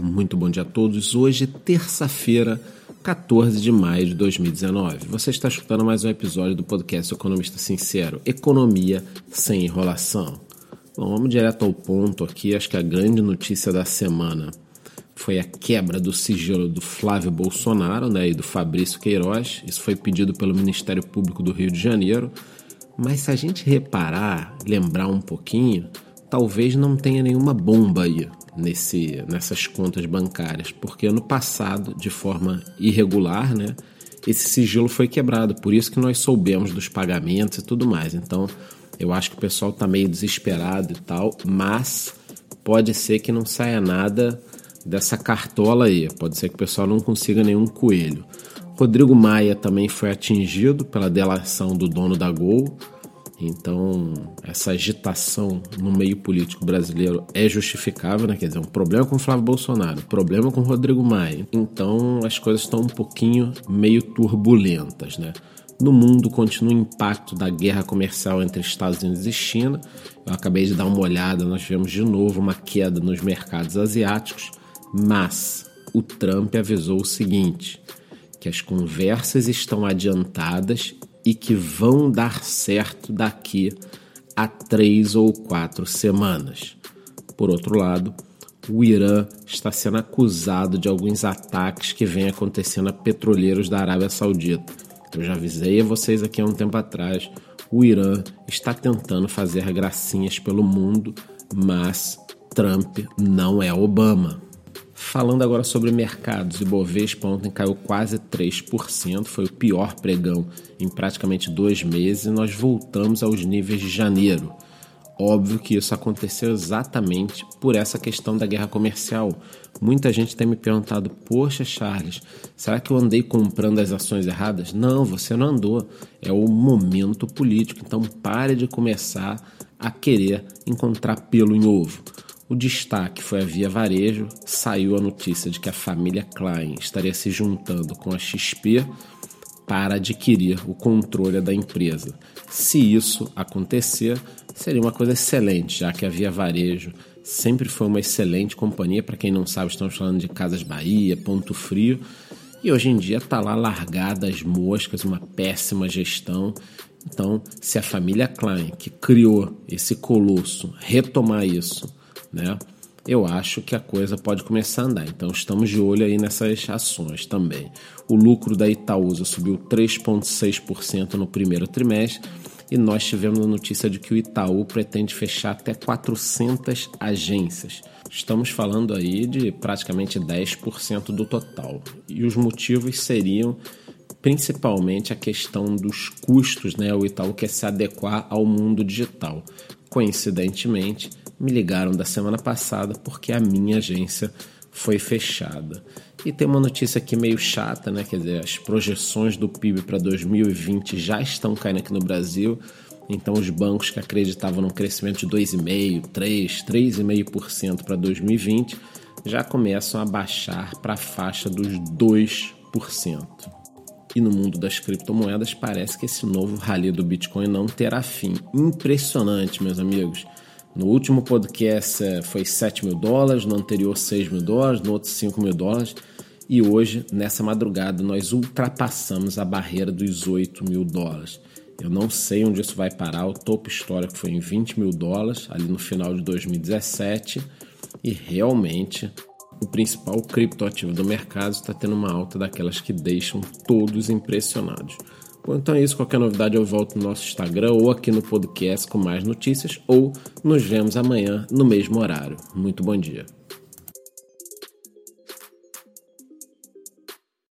Muito bom dia a todos. Hoje, terça-feira, 14 de maio de 2019. Você está escutando mais um episódio do podcast Economista Sincero: Economia sem enrolação. Bom, vamos direto ao ponto aqui. Acho que a grande notícia da semana foi a quebra do sigilo do Flávio Bolsonaro né, e do Fabrício Queiroz. Isso foi pedido pelo Ministério Público do Rio de Janeiro. Mas se a gente reparar, lembrar um pouquinho, talvez não tenha nenhuma bomba aí nesse, nessas contas bancárias, porque ano passado, de forma irregular, né, esse sigilo foi quebrado, por isso que nós soubemos dos pagamentos e tudo mais. Então, eu acho que o pessoal está meio desesperado e tal, mas pode ser que não saia nada dessa cartola aí, pode ser que o pessoal não consiga nenhum coelho. Rodrigo Maia também foi atingido pela delação do dono da Gol então, essa agitação no meio político brasileiro é justificável, né? Quer dizer, um problema com Flávio Bolsonaro, um problema com Rodrigo Maia. Então, as coisas estão um pouquinho meio turbulentas, né? No mundo continua o impacto da guerra comercial entre Estados Unidos e China. Eu acabei de dar uma olhada, nós vemos de novo uma queda nos mercados asiáticos, mas o Trump avisou o seguinte: que as conversas estão adiantadas e que vão dar certo daqui a três ou quatro semanas. Por outro lado, o Irã está sendo acusado de alguns ataques que vêm acontecendo a petroleiros da Arábia Saudita. Eu já avisei a vocês aqui há um tempo atrás, o Irã está tentando fazer gracinhas pelo mundo, mas Trump não é Obama. Falando agora sobre mercados, o Ibovespa ontem caiu quase 3%, foi o pior pregão em praticamente dois meses e nós voltamos aos níveis de janeiro. Óbvio que isso aconteceu exatamente por essa questão da guerra comercial. Muita gente tem me perguntado: Poxa, Charles, será que eu andei comprando as ações erradas? Não, você não andou. É o momento político. Então pare de começar a querer encontrar pelo em ovo. O destaque foi a Via Varejo, saiu a notícia de que a família Klein estaria se juntando com a XP para adquirir o controle da empresa. Se isso acontecer, seria uma coisa excelente, já que a Via Varejo sempre foi uma excelente companhia. Para quem não sabe, estamos falando de Casas Bahia, Ponto Frio, e hoje em dia está lá largada as moscas, uma péssima gestão. Então, se a família Klein, que criou esse colosso, retomar isso né? Eu acho que a coisa pode começar a andar. Então estamos de olho aí nessas ações também. O lucro da Itaúsa subiu 3,6% no primeiro trimestre e nós tivemos a notícia de que o Itaú pretende fechar até 400 agências. Estamos falando aí de praticamente 10% do total. E os motivos seriam principalmente a questão dos custos, né? O Itaú quer se adequar ao mundo digital. Coincidentemente, me ligaram da semana passada porque a minha agência foi fechada. E tem uma notícia aqui meio chata, né? Quer dizer, as projeções do PIB para 2020 já estão caindo aqui no Brasil. Então, os bancos que acreditavam num crescimento de 2,5%, 3%, 3,5% para 2020 já começam a baixar para a faixa dos 2%. E no mundo das criptomoedas, parece que esse novo rally do Bitcoin não terá fim. Impressionante, meus amigos. No último podcast é, foi 7 mil dólares, no anterior 6 mil dólares, no outro 5 mil dólares. E hoje, nessa madrugada, nós ultrapassamos a barreira dos 8 mil dólares. Eu não sei onde isso vai parar. O topo histórico foi em 20 mil dólares, ali no final de 2017. E realmente, o principal criptoativo do mercado está tendo uma alta daquelas que deixam todos impressionados. Bom, então é isso. Qualquer novidade eu volto no nosso Instagram ou aqui no podcast com mais notícias ou nos vemos amanhã no mesmo horário. Muito bom dia.